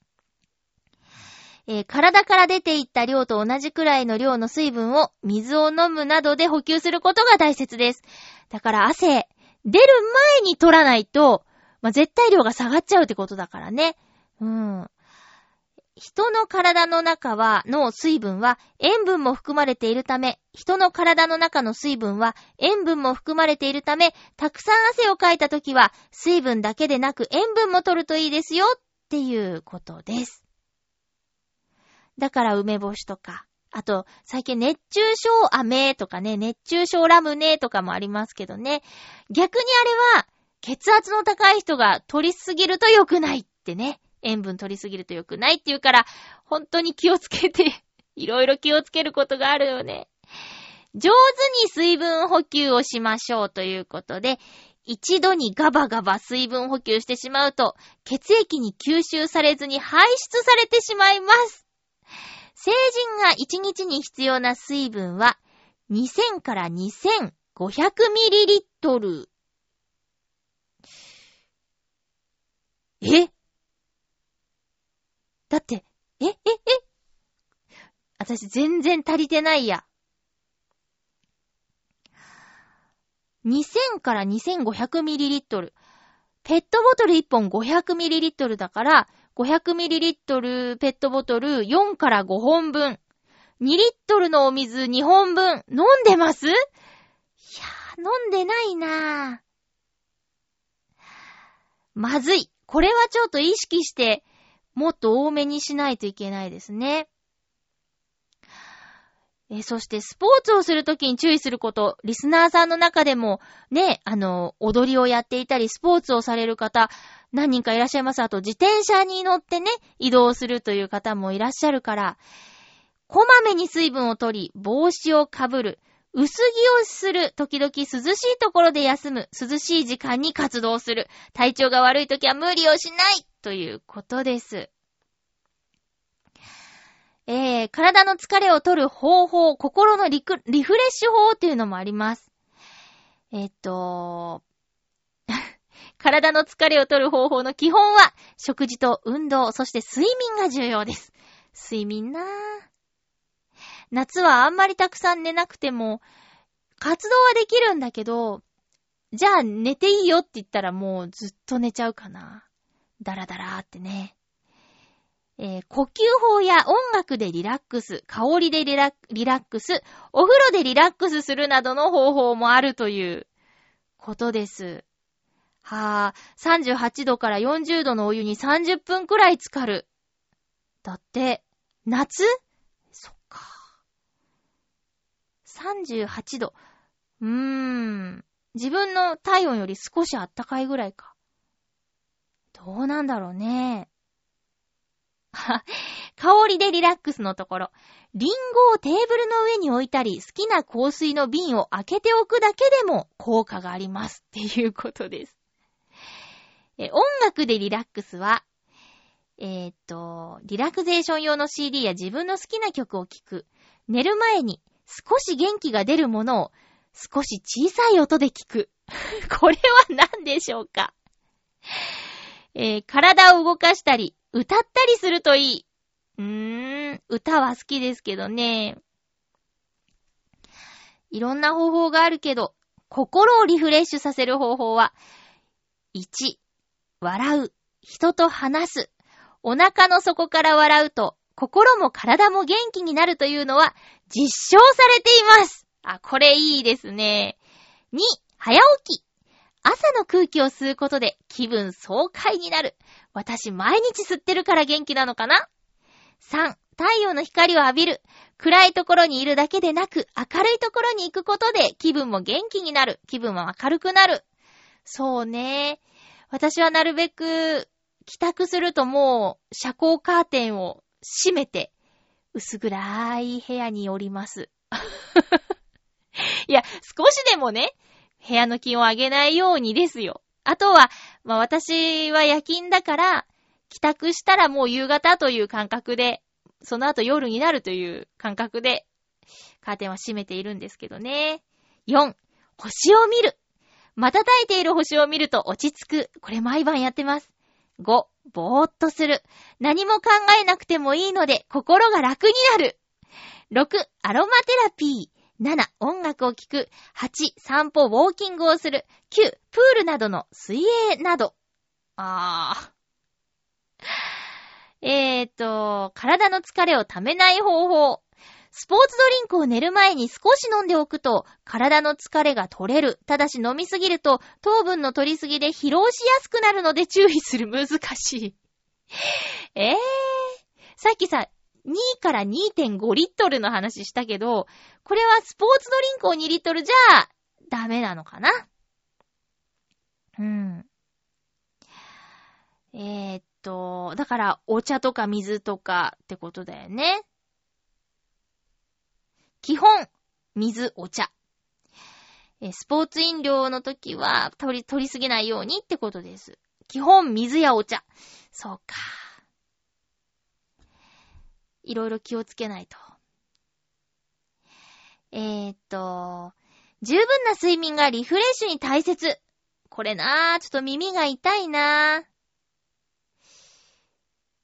えー体から出ていった量と同じくらいの量の水分を水を飲むなどで補給することが大切です。だから汗、出る前に取らないと、まあ、絶対量が下がっちゃうってことだからね。うん。人の体の中は、の水分は塩分も含まれているため、人の体の中の水分は塩分も含まれているため、たくさん汗をかいたときは、水分だけでなく塩分も取るといいですよっていうことです。だから梅干しとか、あと、最近熱中症飴とかね、熱中症ラムネとかもありますけどね。逆にあれは、血圧の高い人が取りすぎると良くないってね。塩分取りすぎると良くないって言うから、本当に気をつけて、*laughs* いろいろ気をつけることがあるよね。上手に水分補給をしましょうということで、一度にガバガバ水分補給してしまうと、血液に吸収されずに排出されてしまいます。成人が1日に必要な水分は2000から2500ミリリットル。え？だって、え、え、え私全然足りてないや。2000から2500ミリリットル。ペットボトル1本500ミリリットルだから、500ミリリットルペットボトル4から5本分。2リットルのお水2本分。飲んでます？いやー、飲んでないなぁ。まずい。これはちょっと意識して、もっと多めにしないといけないですね。え、そしてスポーツをするときに注意すること、リスナーさんの中でも、ね、あの、踊りをやっていたり、スポーツをされる方、何人かいらっしゃいます。あと、自転車に乗ってね、移動するという方もいらっしゃるから、こまめに水分を取り、帽子をかぶる、薄着をする、時々涼しいところで休む、涼しい時間に活動する、体調が悪いときは無理をしない、ということです。えー、体の疲れを取る方法、心のリリフレッシュ法っていうのもあります。えっと、*laughs* 体の疲れを取る方法の基本は、食事と運動、そして睡眠が重要です。睡眠なぁ。夏はあんまりたくさん寝なくても、活動はできるんだけど、じゃあ寝ていいよって言ったらもうずっと寝ちゃうかな。だらだらーってね。えー呼吸法や音楽でリラックス、香りでリラリラックス、お風呂でリラックスするなどの方法もあるということです。はぁ、38度から40度のお湯に30分くらい浸かる。だって、夏そっか。38度。うーん。自分の体温より少しあったかいぐらいか。どうなんだろうね。*laughs* 香りでリラックスのところ。リンゴをテーブルの上に置いたり、好きな香水の瓶を開けておくだけでも効果があります。っていうことです。え、音楽でリラックスは、えーっと、リラクゼーション用の CD や自分の好きな曲を聴く。寝る前に少し元気が出るものを少し小さい音で聞く。*laughs* これは何でしょうか？えー体を動かしたり、歌ったりするといい。うーん、歌は好きですけどね。いろんな方法があるけど、心をリフレッシュさせる方法は、1、笑う、人と話す。お腹の底から笑うと、心も体も元気になるというのは実証されています。あ、これいいですね。2、早起き。朝の空気を吸うことで気分爽快になる。私毎日吸ってるから元気なのかな ?3、太陽の光を浴びる。暗いところにいるだけでなく、明るいところに行くことで気分も元気になる。気分も明るくなる。そうね。私はなるべく、帰宅するともう、遮光カーテンを閉めて、薄暗い部屋におります。*laughs* いや、少しでもね、部屋の気を上げないようにですよ。あとは、まあ私は夜勤だから、帰宅したらもう夕方という感覚で、その後夜になるという感覚で、カーテンは閉めているんですけどね。4、星を見る。瞬いている星を見ると落ち着く。これ毎晩やってます。5、ぼーっとする。何も考えなくてもいいので心が楽になる。6、アロマテラピー。7、音楽を聴く。8、散歩、ウォーキングをする。9、プールなどの水泳など。あー。えーと、体の疲れをためない方法。スポーツドリンクを寝る前に少し飲んでおくと、体の疲れが取れる。ただし飲みすぎると、糖分の取りすぎで疲労しやすくなるので注意する。難しい。えー、さっきさ、2から2.5リットルの話したけど、これはスポーツドリンクを2リットルじゃ、ダメなのかな？うん。えー、っと、だから、お茶とか水とかってことだよね。基本、水、お茶。えスポーツ飲料の時は、取り、取りすぎないようにってことです。基本、水やお茶。そうか。いろいろ気をつけないと。えー、っと、十分な睡眠がリフレッシュに大切。これなぁ、ちょっと耳が痛いなぁ。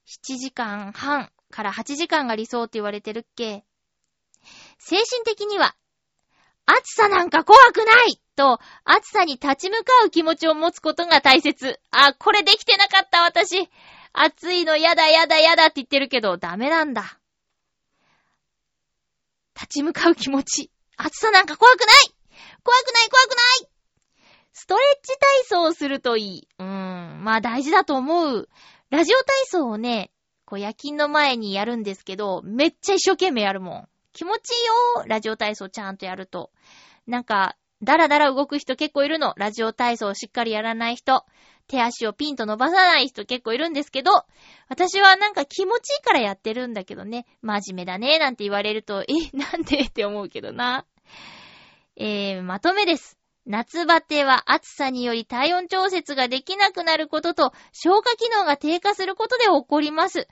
7時間半から8時間が理想って言われてるっけ。精神的には、暑さなんか怖くないと、暑さに立ち向かう気持ちを持つことが大切。あ、これできてなかった私。暑いのやだやだやだって言ってるけど、ダメなんだ。立ち向かう気持ち。暑さなんか怖くない怖くない怖くないストレッチ体操をするといい。うーん、まあ大事だと思う。ラジオ体操をね、こう夜勤の前にやるんですけど、めっちゃ一生懸命やるもん。気持ちいいよラジオ体操ちゃんとやると。なんか、だらだら動く人結構いるの。ラジオ体操をしっかりやらない人。手足をピンと伸ばさない人結構いるんですけど、私はなんか気持ちいいからやってるんだけどね。真面目だね、なんて言われると、え、なんでって思うけどな。えー、まとめです。夏バテは暑さにより体温調節ができなくなることと、消化機能が低下することで起こります。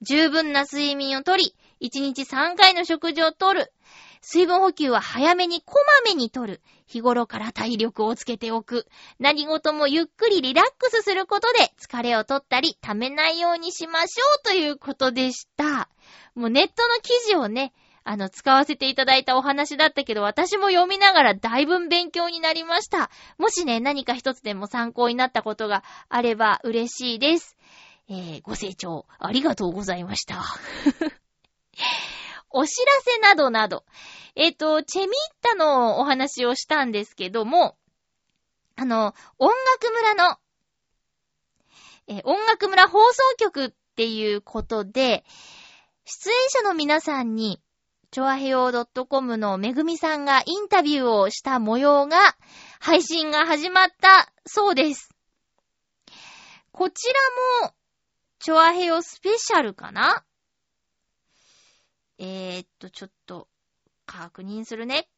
十分な睡眠をとり、1日3回の食事をとる。水分補給は早めにこまめにとる。日頃から体力をつけておく。何事もゆっくりリラックスすることで疲れを取ったり、溜めないようにしましょうということでした。もうネットの記事をね、あの、使わせていただいたお話だったけど、私も読みながらだいぶ勉強になりました。もしね、何か一つでも参考になったことがあれば嬉しいです。えー、ご清聴ありがとうございました。*laughs* お知らせなどなど。えっ、と、チェミッタのお話をしたんですけども、あの、音楽村の、えー音楽村放送局っていうことで、出演者の皆さんに、チョアヘヨ .com のめぐみさんがインタビューをした模様が、配信が始まったそうです。こちらも、チョアヘヨスペシャルかなえー、っと、ちょっと、確認するね。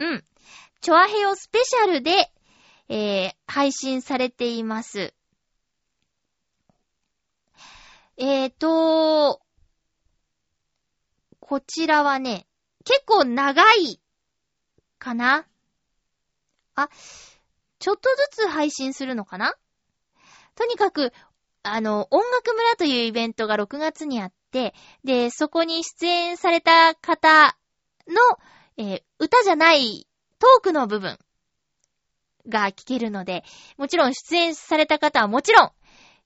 うん。チョアヘヨスペシャルで、えー、配信されています。えーと、こちらはね、結構長いかな？あ、ちょっとずつ配信するのかな？とにかく、あの、音楽村というイベントが6月にあって、で、そこに出演された方の、えー歌じゃないトークの部分が聞けるので、もちろん出演された方はもちろん、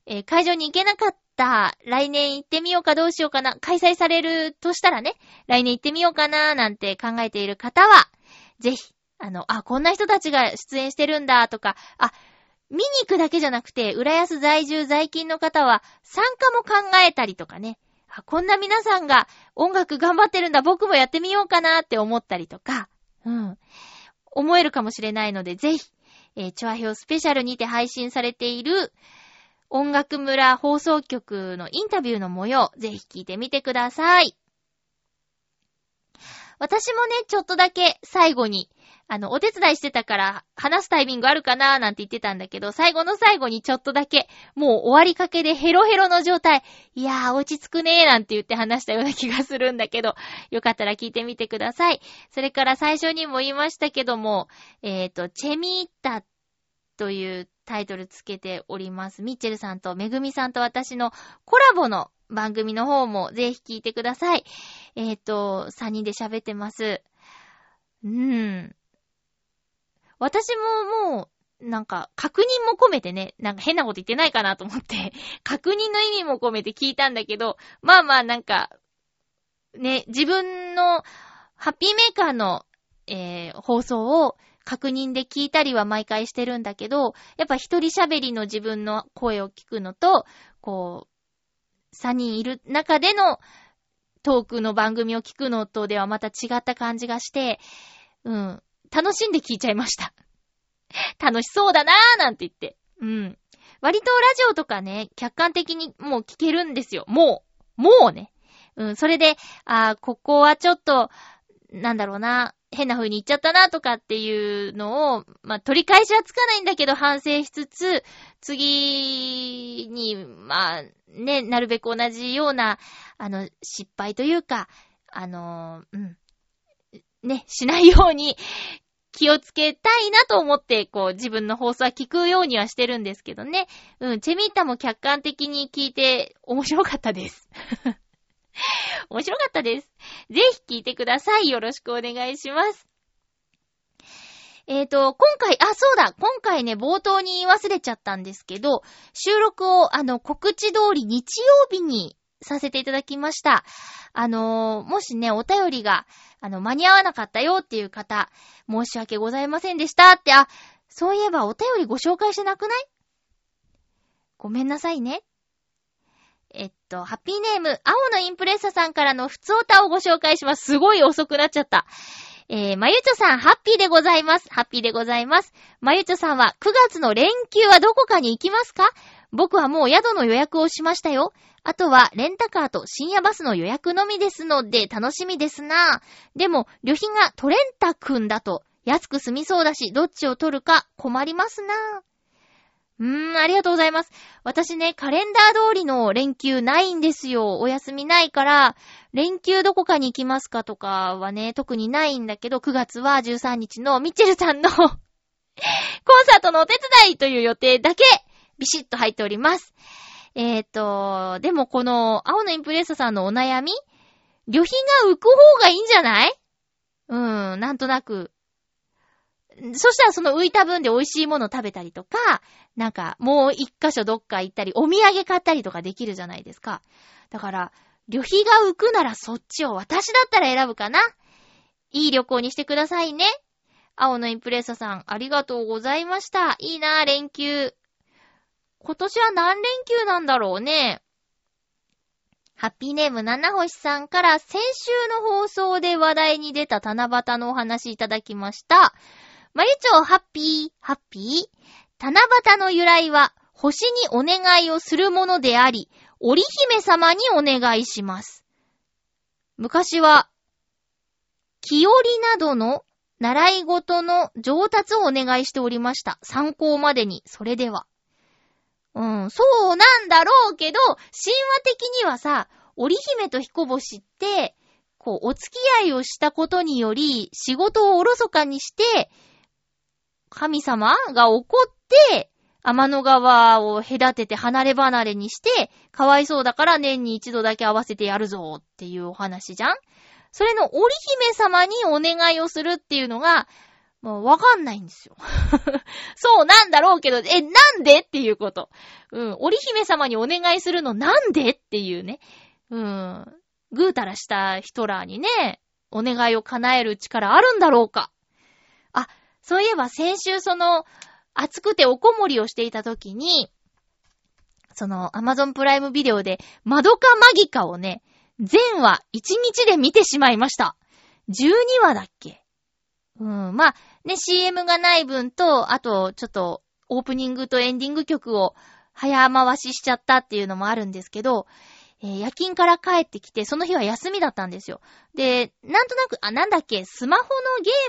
えー会場に行けなかった、来年行ってみようかどうしようかな、開催されるとしたらね、来年行ってみようかな、なんて考えている方は、ぜひ、あの、あ、こんな人たちが出演してるんだ、とか、あ、見に行くだけじゃなくて、浦安在住在勤の方は、参加も考えたりとかね、こんな皆さんが音楽頑張ってるんだ、僕もやってみようかなって思ったりとか、うん、思えるかもしれないので、ぜひ、えー、チョアヘオスペシャルにて配信されている、音楽村放送局のインタビューの模様、ぜひ聞いてみてください。私もね、ちょっとだけ最後に、あの、お手伝いしてたから話すタイミングあるかなーなんて言ってたんだけど、最後の最後にちょっとだけ、もう終わりかけでヘロヘロの状態、いやー落ち着くねーなんて言って話したような気がするんだけど、よかったら聞いてみてください。それから最初にも言いましたけども、えっ、と、チェミータというタイトルつけております。ミッチェルさんとめぐみさんと私のコラボの番組の方もぜひ聞いてください。えっ、と、3人で喋ってます。うん。私ももう、なんか、確認も込めてね、なんか変なこと言ってないかなと思って、*laughs* 確認の意味も込めて聞いたんだけど、まあまあなんか、ね、自分のハッピーメーカーの、えー放送を確認で聞いたりは毎回してるんだけど、やっぱ一人喋りの自分の声を聞くのと、こう、三人いる中でのトークの番組を聞くのとではまた違った感じがして、うん、楽しんで聞いちゃいました。*laughs* 楽しそうだなーなんて言って。うん。割とラジオとかね、客観的にもう聞けるんですよ。もう。もうね。うん、それで、あーここはちょっと、なんだろうな、変な風に言っちゃったなとかっていうのを、まあ、取り返しはつかないんだけど反省しつつ、次に、まあ、ね、なるべく同じような、あの、失敗というか、あの、うん、ね、しないように気をつけたいなと思って、こう、自分の放送は聞くようにはしてるんですけどね。うん、チェミータも客観的に聞いて面白かったです。*laughs* 面白かったです。ぜひ聞いてください。よろしくお願いします。えーと、今回、あ、そうだ、今回ね、冒頭に言い忘れちゃったんですけど、収録を、あの、告知通り日曜日にさせていただきました。あのーもしね、お便りが、あの、間に合わなかったよっていう方、申し訳ございませんでしたって、あ、そういえばお便りご紹介してなくない？ごめんなさいね。えっと、ハッピーネーム、青のインプレッサさんからの普通歌をご紹介します。すごい遅くなっちゃった。えー、まゆちょさん、ハッピーでございます。ハッピーでございます。まゆちょさんは、9月の連休はどこかに行きますか？僕はもう宿の予約をしましたよ。あとは、レンタカーと深夜バスの予約のみですので、楽しみですな。でも、旅費がトレンタ君だと、安く済みそうだし、どっちを取るか困りますなぁ。うーん、ありがとうございます。私ね、カレンダー通りの連休ないんですよ。お休みないから、連休どこかに行きますかとかはね、特にないんだけど、9月は13日のミッチェルさんの *laughs* コンサートのお手伝いという予定だけ、ビシッと入っております。えーと、でもこの、青のインプレッサさんのお悩み旅費が浮く方がいいんじゃない？うん、なんとなく。そしたらその浮いた分で美味しいもの食べたりとか、なんかもう一箇所どっか行ったり、お土産買ったりとかできるじゃないですか。だから、旅費が浮くならそっちを私だったら選ぶかな。いい旅行にしてくださいね。青のインプレッサさん、ありがとうございました。いいなぁ、連休。今年は何連休なんだろうね。ハッピーネーム七星さんから先週の放送で話題に出た七夕のお話いただきました。まゆちょ、ハッピー、ハッピー？七夕の由来は、星にお願いをするものであり、織姫様にお願いします。昔は、清りなどの習い事の上達をお願いしておりました。参考までに、それでは。うん、そうなんだろうけど、神話的にはさ、織姫と彦星って、こう、お付き合いをしたことにより、仕事をおろそかにして、神様が怒って、天の川を隔てて離れ離れにして、かわいそうだから年に一度だけ合わせてやるぞっていうお話じゃんそれの織姫様にお願いをするっていうのが、もうわかんないんですよ。*laughs* そうなんだろうけど、え、なんでっていうこと。うん。織姫様にお願いするのなんでっていうね。うん。ぐうたらしたヒトラーにね、お願いを叶える力あるんだろうか。そういえば先週その、暑くておこもりをしていた時に、その、アマゾンプライムビデオで、マドカマギカをね、全話1日で見てしまいました。12話だっけうん、まあ、ね、CM がない分と、あと、ちょっと、オープニングとエンディング曲を早回ししちゃったっていうのもあるんですけど、えー夜勤から帰ってきて、その日は休みだったんですよ。で、なんとなく、あ、なんだっけ、スマホの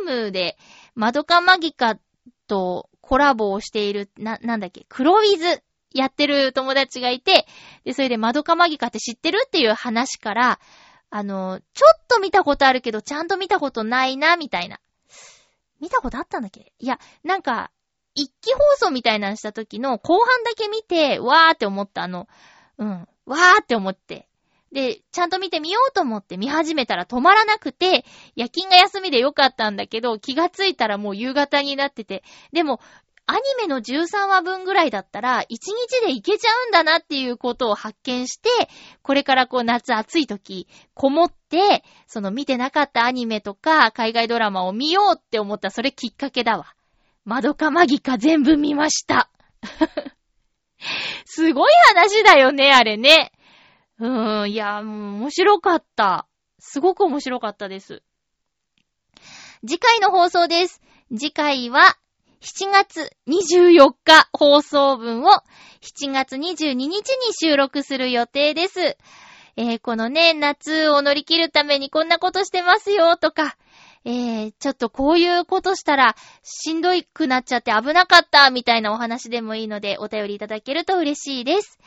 ゲームで、マドカマギカとコラボをしている、な、なんだっけ、クロウィズやってる友達がいて、で、それでマドカマギカって知ってるっていう話から、あの、ちょっと見たことあるけど、ちゃんと見たことないな、みたいな。見たことあったんだっけ？いや、なんか、一期放送みたいなのした時の後半だけ見て、わーって思ったあの、うん、わーって思って。で、ちゃんと見てみようと思って見始めたら止まらなくて、夜勤が休みでよかったんだけど、気がついたらもう夕方になってて、でも、アニメの13話分ぐらいだったら、1日でいけちゃうんだなっていうことを発見して、これからこう夏暑い時、こもって、その見てなかったアニメとか海外ドラマを見ようって思ったそれきっかけだわ。マドカマギカ全部見ました。*laughs* すごい話だよね、あれね。うーん、いや、面白かった。すごく面白かったです。次回の放送です。次回は、7月24日放送分を7月22日に収録する予定です。えーこのね、夏を乗り切るためにこんなことしてますよとか、えー、ちょっとこういうことしたらしんどいくなっちゃって危なかったみたいなお話でもいいのでお便りいただけると嬉しいです。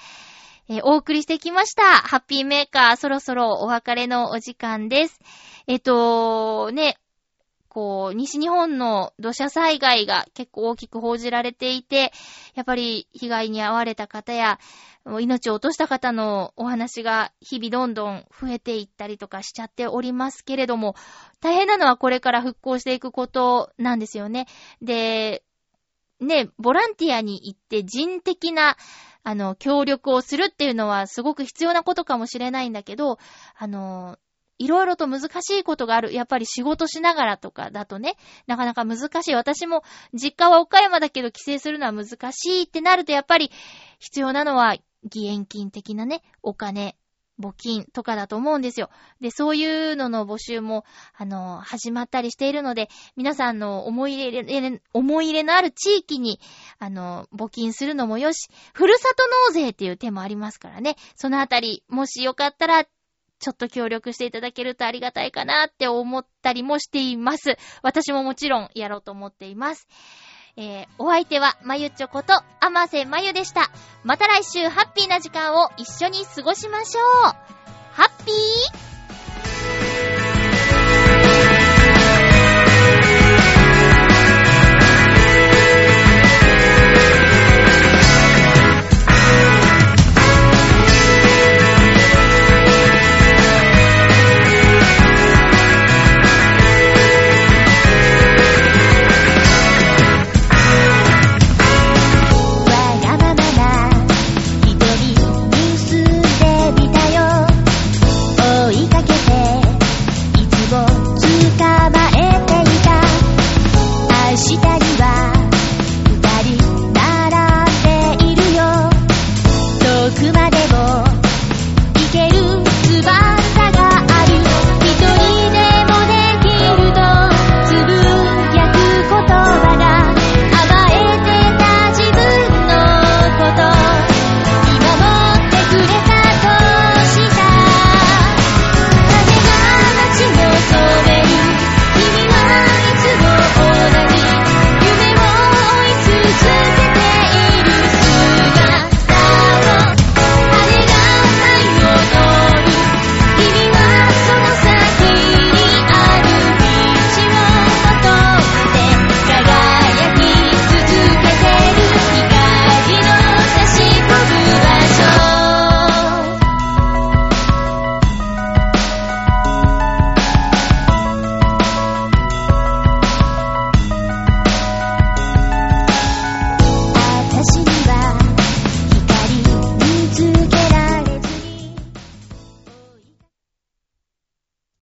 えお送りしてきました。ハッピーメーカー、そろそろお別れのお時間です。えっと、ね、こう、西日本の土砂災害が結構大きく報じられていて、やっぱり被害に遭われた方や、命を落とした方のお話が日々どんどん増えていったりとかしちゃっておりますけれども、大変なのはこれから復興していくことなんですよね。で、ね、ボランティアに行って人的な、あの、協力をするっていうのはすごく必要なことかもしれないんだけど、あの、いろいろと難しいことがある。やっぱり仕事しながらとかだとね、なかなか難しい。私も実家は岡山だけど帰省するのは難しいってなるとやっぱり必要なのは義援金的なね、お金、募金とかだと思うんですよ。で、そういうのの募集も、あの、始まったりしているので、皆さんの思い入れ、思い入れのある地域に、あの、募金するのもよし、ふるさと納税っていう手もありますからね。そのあたり、もしよかったら、ちょっと協力していただけるとありがたいかなって思ったりもしています。私ももちろんやろうと思っています。えー、お相手は、まゆちょこと、あませまゆでした。また来週、ハッピーな時間を一緒に過ごしましょう。ハッピー